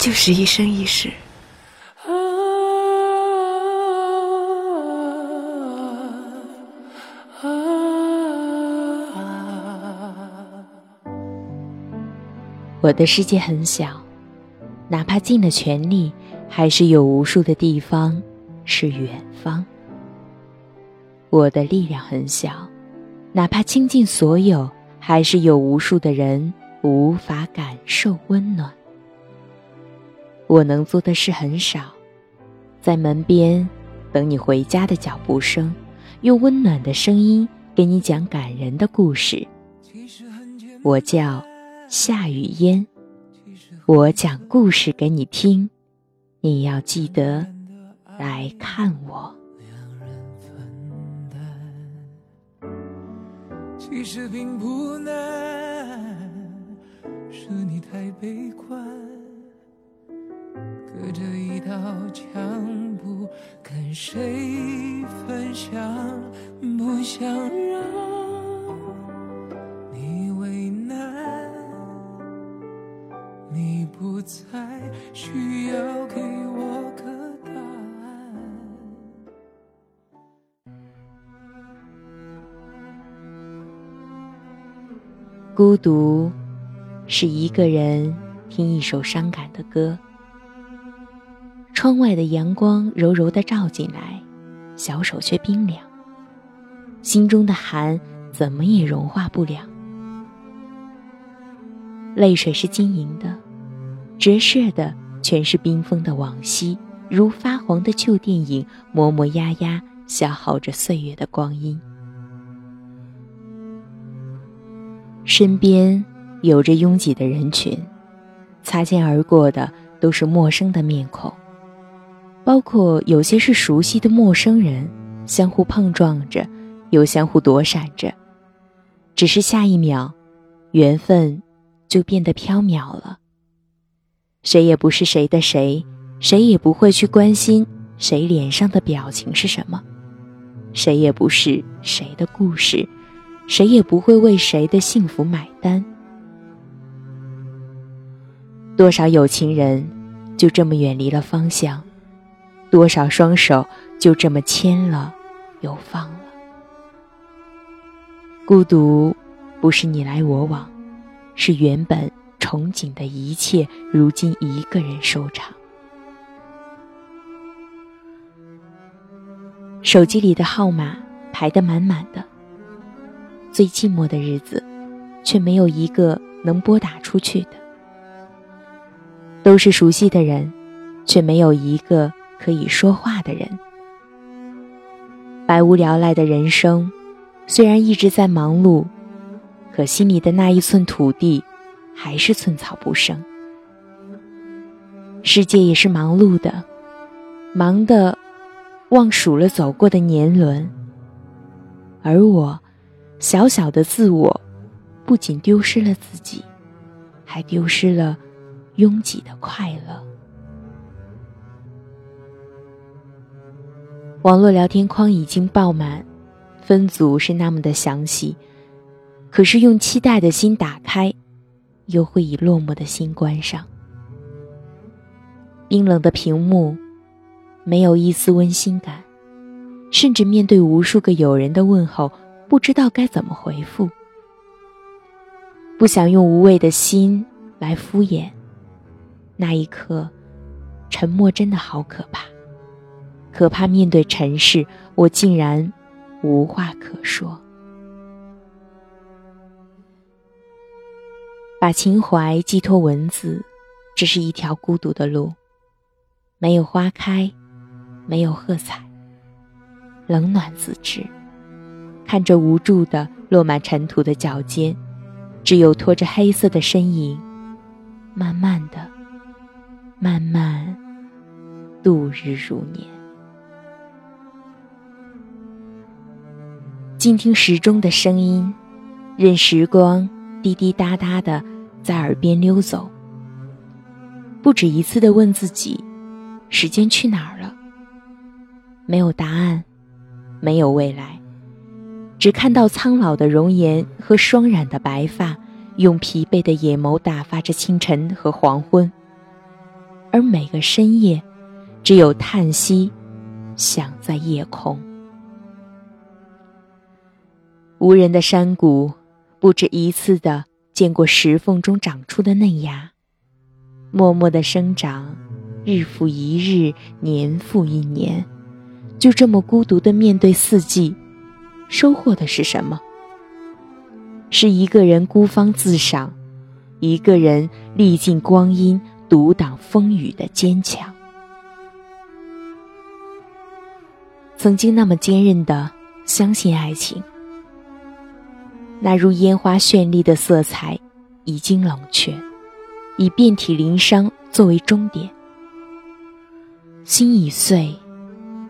就是一生一世。我的世界很小，哪怕尽了全力，还是有无数的地方是远方。我的力量很小，哪怕倾尽所有，还是有无数的人无法感受温暖。我能做的事很少，在门边等你回家的脚步声，用温暖的声音给你讲感人的故事。我叫。夏雨嫣，我讲故事给你听，你要记得来看我。其实并不难，是你太悲观，隔着一道墙不跟谁分享，不想让你为难，你。不再需要给我个答案。孤独是一个人听一首伤感的歌，窗外的阳光柔柔的照进来，小手却冰凉，心中的寒怎么也融化不了。泪水是晶莹的。折射的全是冰封的往昔，如发黄的旧电影，磨磨压压，消耗着岁月的光阴。身边有着拥挤的人群，擦肩而过的都是陌生的面孔，包括有些是熟悉的陌生人，相互碰撞着，又相互躲闪着，只是下一秒，缘分就变得飘渺了。谁也不是谁的谁，谁也不会去关心谁脸上的表情是什么，谁也不是谁的故事，谁也不会为谁的幸福买单。多少有情人就这么远离了方向，多少双手就这么牵了又放了。孤独，不是你来我往，是原本。憧憬的一切，如今一个人收场。手机里的号码排得满满的，最寂寞的日子，却没有一个能拨打出去的。都是熟悉的人，却没有一个可以说话的人。百无聊赖的人生，虽然一直在忙碌，可心里的那一寸土地。还是寸草不生。世界也是忙碌的，忙的忘数了走过的年轮。而我，小小的自我，不仅丢失了自己，还丢失了拥挤的快乐。网络聊天框已经爆满，分组是那么的详细，可是用期待的心打开。又会以落寞的心关上，冰冷的屏幕，没有一丝温馨感，甚至面对无数个友人的问候，不知道该怎么回复。不想用无谓的心来敷衍，那一刻，沉默真的好可怕，可怕面对尘世，我竟然无话可说。把情怀寄托文字，这是一条孤独的路。没有花开，没有喝彩，冷暖自知。看着无助的落满尘土的脚尖，只有拖着黑色的身影，慢慢的、慢慢度日如年。静听时钟的声音，任时光滴滴答答的。在耳边溜走，不止一次的问自己：时间去哪儿了？没有答案，没有未来，只看到苍老的容颜和霜染的白发，用疲惫的眼眸打发着清晨和黄昏。而每个深夜，只有叹息响在夜空。无人的山谷，不止一次的见过石缝中长出的嫩芽，默默的生长，日复一日，年复一年，就这么孤独的面对四季，收获的是什么？是一个人孤芳自赏，一个人历尽光阴，独挡风雨的坚强。曾经那么坚韧的相信爱情。那如烟花绚丽的色彩，已经冷却，以遍体鳞伤作为终点。心已碎，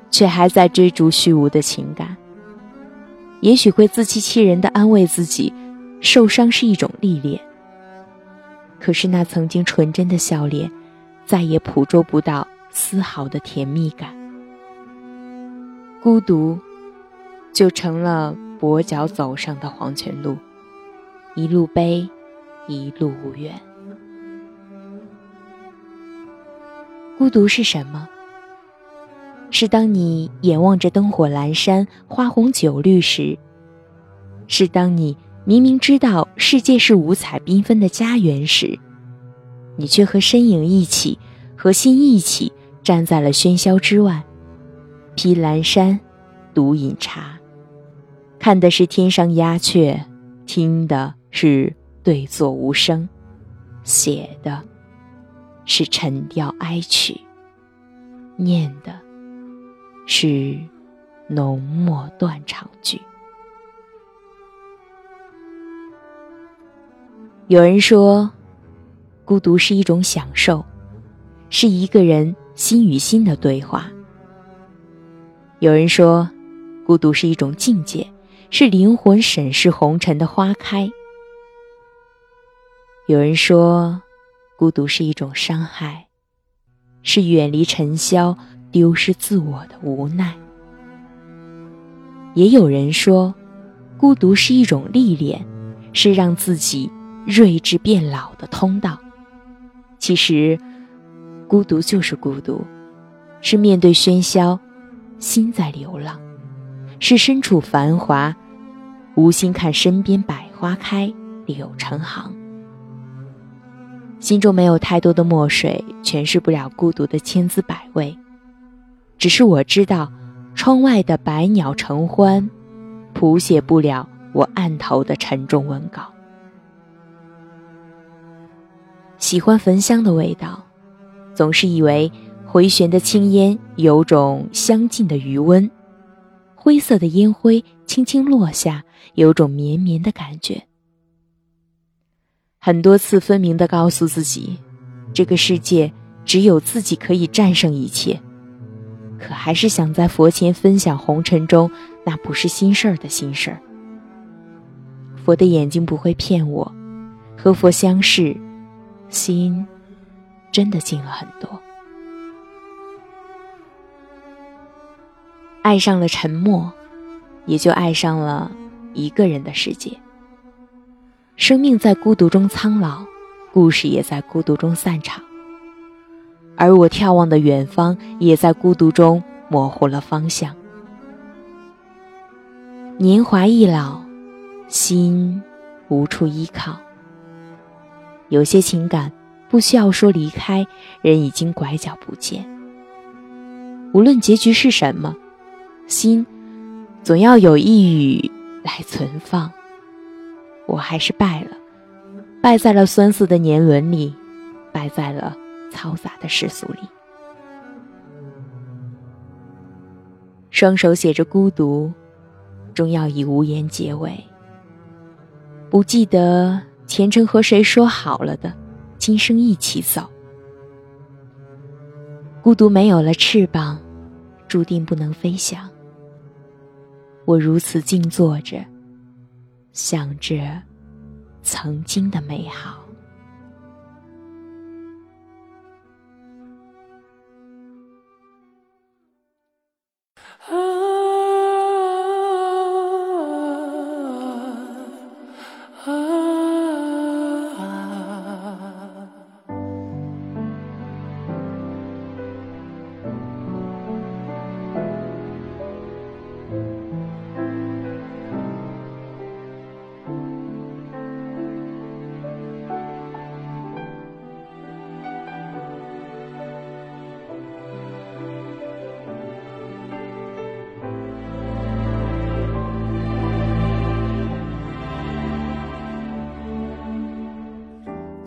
却还在追逐虚无的情感。也许会自欺欺人的安慰自己，受伤是一种历练。可是那曾经纯真的笑脸，再也捕捉不到丝毫的甜蜜感。孤独，就成了。跛脚走上的黄泉路，一路悲，一路无怨。孤独是什么？是当你眼望着灯火阑珊、花红酒绿时；是当你明明知道世界是五彩缤纷的家园时，你却和身影一起，和心一起站在了喧嚣之外，披阑珊，独饮茶。看的是天上鸦雀，听的是对坐无声，写的是沉调哀曲，念的是浓墨断肠句。有人说，孤独是一种享受，是一个人心与心的对话。有人说，孤独是一种境界。是灵魂审视红尘的花开。有人说，孤独是一种伤害，是远离尘嚣、丢失自我的无奈。也有人说，孤独是一种历练，是让自己睿智变老的通道。其实，孤独就是孤独，是面对喧嚣，心在流浪。是身处繁华，无心看身边百花开，柳成行。心中没有太多的墨水，诠释不了孤独的千滋百味。只是我知道，窗外的百鸟成欢，谱写不了我案头的沉重文稿。喜欢焚香的味道，总是以为回旋的青烟有种相近的余温。灰色的烟灰轻轻落下，有种绵绵的感觉。很多次分明的告诉自己，这个世界只有自己可以战胜一切，可还是想在佛前分享红尘中那不是心事儿的心事儿。佛的眼睛不会骗我，和佛相视，心真的静了很多。爱上了沉默，也就爱上了一个人的世界。生命在孤独中苍老，故事也在孤独中散场。而我眺望的远方，也在孤独中模糊了方向。年华易老，心无处依靠。有些情感不需要说离开，人已经拐角不见。无论结局是什么。心，总要有一语来存放。我还是败了，败在了酸涩的年轮里，败在了嘈杂的世俗里。双手写着孤独，终要以无言结尾。不记得前程和谁说好了的，今生一起走。孤独没有了翅膀，注定不能飞翔。我如此静坐着，想着曾经的美好。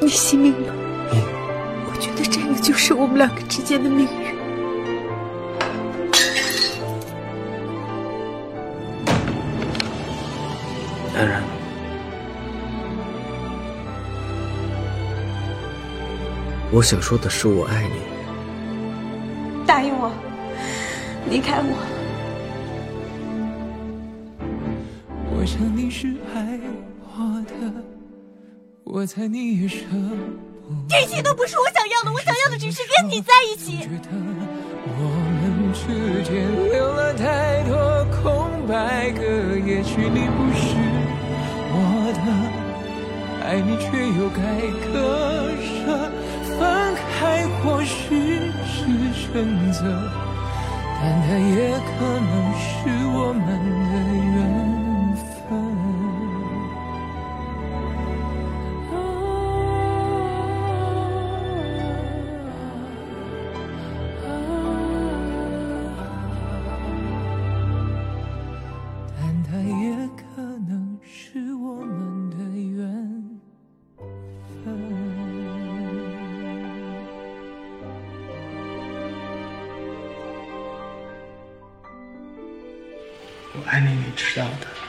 你信命吗？我觉得这个就是我们两个之间的命运。安然。我想说的是，我爱你。答应我，离开我。我想你是爱我的，我猜你也舍不得。这些都不是我想要的，我想要的只是跟你在一起。觉得我们之间留了太多空白格，也许你不是我的，爱你却又该割舍。分开或许是选择，但它也可能是我们的缘我爱你，你知道的。